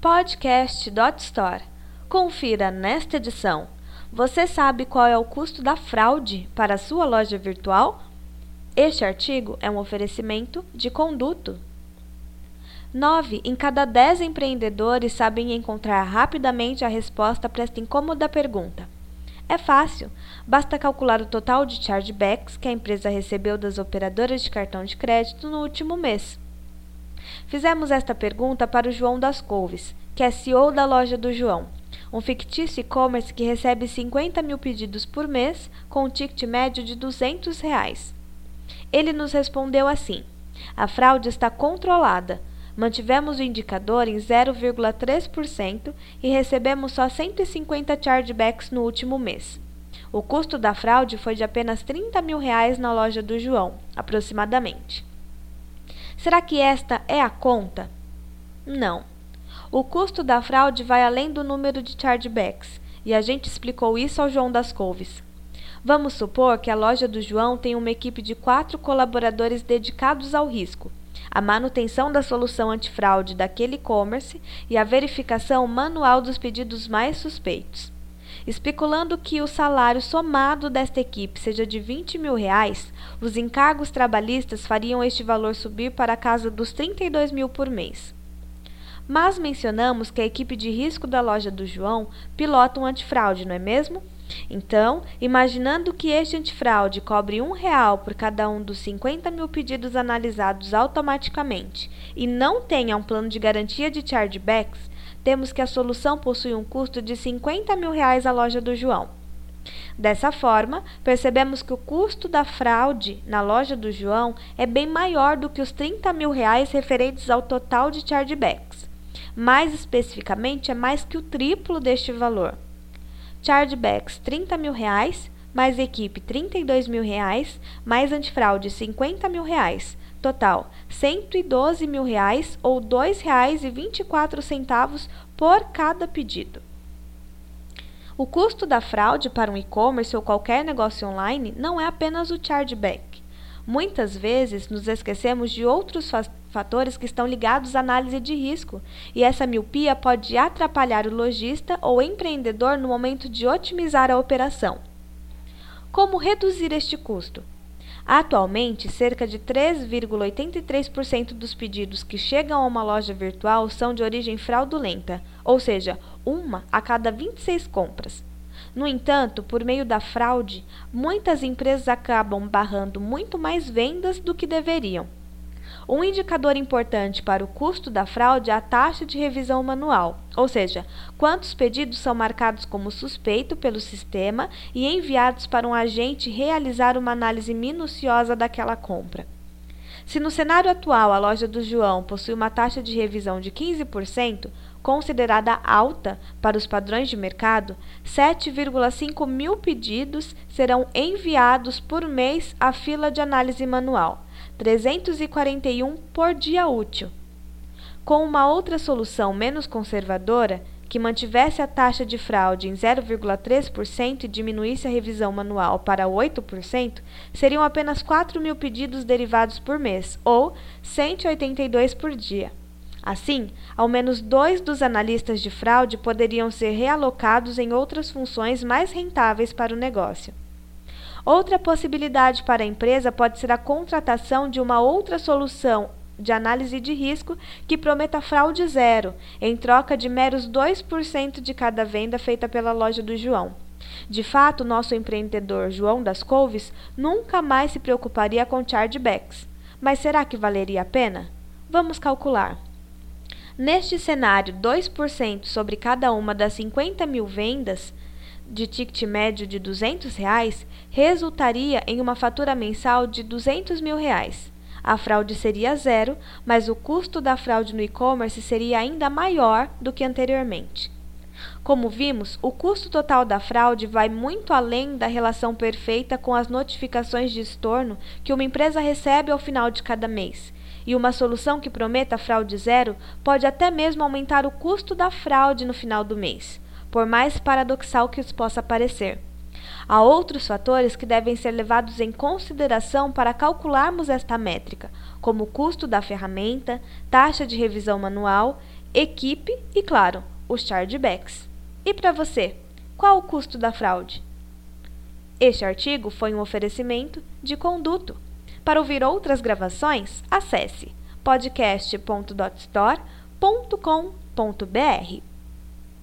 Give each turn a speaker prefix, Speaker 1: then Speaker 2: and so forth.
Speaker 1: podcast.store. Confira nesta edição. Você sabe qual é o custo da fraude para a sua loja virtual? Este artigo é um oferecimento de Conduto. 9 em cada 10 empreendedores sabem encontrar rapidamente a resposta para esta incômoda pergunta. É fácil, basta calcular o total de chargebacks que a empresa recebeu das operadoras de cartão de crédito no último mês. Fizemos esta pergunta para o João das Couves, que é CEO da loja do João, um fictício e-commerce que recebe 50 mil pedidos por mês com um ticket médio de 200 reais. Ele nos respondeu assim: a fraude está controlada. Mantivemos o indicador em 0,3% e recebemos só 150 chargebacks no último mês. O custo da fraude foi de apenas 30 mil reais na loja do João, aproximadamente. Será que esta é a conta? Não. O custo da fraude vai além do número de chargebacks, e a gente explicou isso ao João das Couves. Vamos supor que a loja do João tem uma equipe de quatro colaboradores dedicados ao risco, a manutenção da solução antifraude daquele e-commerce e a verificação manual dos pedidos mais suspeitos. Especulando que o salário somado desta equipe seja de 20 mil reais, os encargos trabalhistas fariam este valor subir para a casa dos 32 mil por mês. Mas mencionamos que a equipe de risco da loja do João pilota um antifraude, não é mesmo? Então, imaginando que este antifraude cobre um real por cada um dos 50 mil pedidos analisados automaticamente e não tenha um plano de garantia de chargebacks, temos que a solução possui um custo de 50 mil reais à loja do João. Dessa forma, percebemos que o custo da fraude na loja do João é bem maior do que os 30 mil reais referentes ao total de chargebacks. Mais especificamente, é mais que o triplo deste valor. Chargebacks 30 mil reais, mais equipe 32 mil reais, mais antifraude 50 mil reais, Total, 112 mil reais ou R$ 2,24 por cada pedido. O custo da fraude para um e-commerce ou qualquer negócio online não é apenas o chargeback. Muitas vezes nos esquecemos de outros fatores que estão ligados à análise de risco, e essa miopia pode atrapalhar o lojista ou empreendedor no momento de otimizar a operação. Como reduzir este custo? Atualmente, cerca de 3,83% dos pedidos que chegam a uma loja virtual são de origem fraudulenta, ou seja, uma a cada 26 compras. No entanto, por meio da fraude, muitas empresas acabam barrando muito mais vendas do que deveriam. Um indicador importante para o custo da fraude é a taxa de revisão manual, ou seja, quantos pedidos são marcados como suspeito pelo sistema e enviados para um agente realizar uma análise minuciosa daquela compra. Se no cenário atual a loja do João possui uma taxa de revisão de 15%, considerada alta para os padrões de mercado, 7,5 mil pedidos serão enviados por mês à fila de análise manual 341 por dia útil. Com uma outra solução menos conservadora, que mantivesse a taxa de fraude em 0,3% e diminuísse a revisão manual para 8%, seriam apenas 4 mil pedidos derivados por mês, ou 182 por dia. Assim, ao menos dois dos analistas de fraude poderiam ser realocados em outras funções mais rentáveis para o negócio. Outra possibilidade para a empresa pode ser a contratação de uma outra solução de análise de risco que prometa fraude zero, em troca de meros 2% de cada venda feita pela loja do João. De fato, nosso empreendedor João das Couves nunca mais se preocuparia com chargebacks. Mas será que valeria a pena? Vamos calcular. Neste cenário, 2% sobre cada uma das 50 mil vendas de ticket médio de 200 reais resultaria em uma fatura mensal de 200 mil reais. A fraude seria zero, mas o custo da fraude no e-commerce seria ainda maior do que anteriormente. Como vimos, o custo total da fraude vai muito além da relação perfeita com as notificações de estorno que uma empresa recebe ao final de cada mês. E uma solução que prometa fraude zero pode até mesmo aumentar o custo da fraude no final do mês por mais paradoxal que isso possa parecer. Há outros fatores que devem ser levados em consideração para calcularmos esta métrica, como o custo da ferramenta, taxa de revisão manual, equipe e, claro, os chargebacks. E para você, qual o custo da fraude? Este artigo foi um oferecimento de Conduto. Para ouvir outras gravações, acesse podcast.dotstore.com.br.